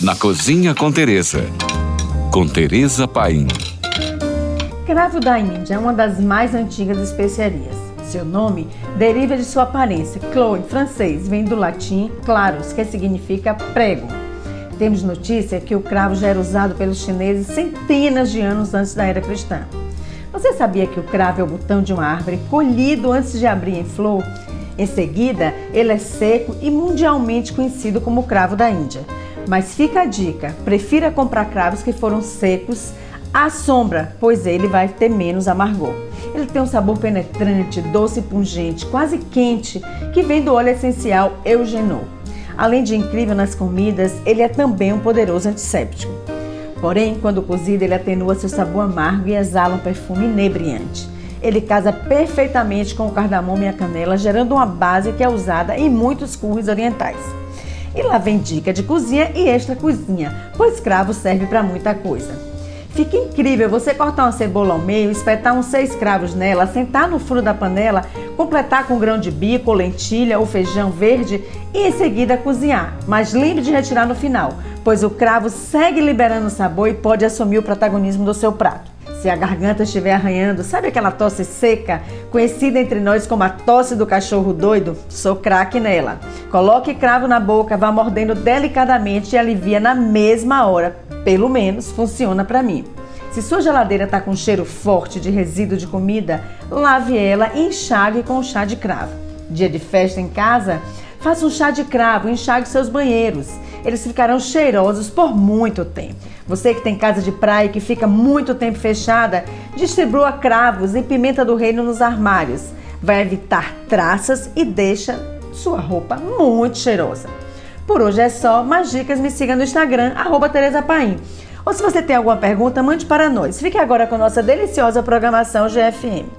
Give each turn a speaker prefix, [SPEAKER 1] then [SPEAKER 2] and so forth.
[SPEAKER 1] Na Cozinha com Teresa. Com Teresa Paim.
[SPEAKER 2] Cravo da Índia é uma das mais antigas especiarias. Seu nome deriva de sua aparência. Clos, em francês, vem do latim claros, que significa prego. Temos notícia que o cravo já era usado pelos chineses centenas de anos antes da era cristã. Você sabia que o cravo é o botão de uma árvore colhido antes de abrir em flor? Em seguida, ele é seco e mundialmente conhecido como cravo da Índia. Mas fica a dica: prefira comprar cravos que foram secos à sombra, pois ele vai ter menos amargor. Ele tem um sabor penetrante, doce e pungente, quase quente, que vem do óleo essencial eugenol. Além de incrível nas comidas, ele é também um poderoso antisséptico. Porém, quando cozido, ele atenua seu sabor amargo e exala um perfume inebriante. Ele casa perfeitamente com o cardamomo e a canela, gerando uma base que é usada em muitos curries orientais. E lá vem dica de cozinha e extra cozinha, pois cravo serve para muita coisa. Fica incrível você cortar uma cebola ao meio, espetar uns seis cravos nela, sentar no fundo da panela, completar com grão de bico, lentilha ou feijão verde e em seguida cozinhar. Mas lembre de retirar no final, pois o cravo segue liberando sabor e pode assumir o protagonismo do seu prato. Se a garganta estiver arranhando, sabe aquela tosse seca, conhecida entre nós como a tosse do cachorro doido? Sou craque nela. Coloque cravo na boca, vá mordendo delicadamente e alivia na mesma hora. Pelo menos funciona para mim. Se sua geladeira está com cheiro forte de resíduo de comida, lave ela e enxague com chá de cravo. Dia de festa em casa? Faça um chá de cravo enxague seus banheiros. Eles ficarão cheirosos por muito tempo. Você que tem casa de praia que fica muito tempo fechada, distribua cravos e pimenta do reino nos armários. Vai evitar traças e deixa sua roupa muito cheirosa. Por hoje é só, mais dicas me siga no Instagram, arroba Tereza Paim. Ou se você tem alguma pergunta, mande para nós. Fique agora com nossa deliciosa programação GFM.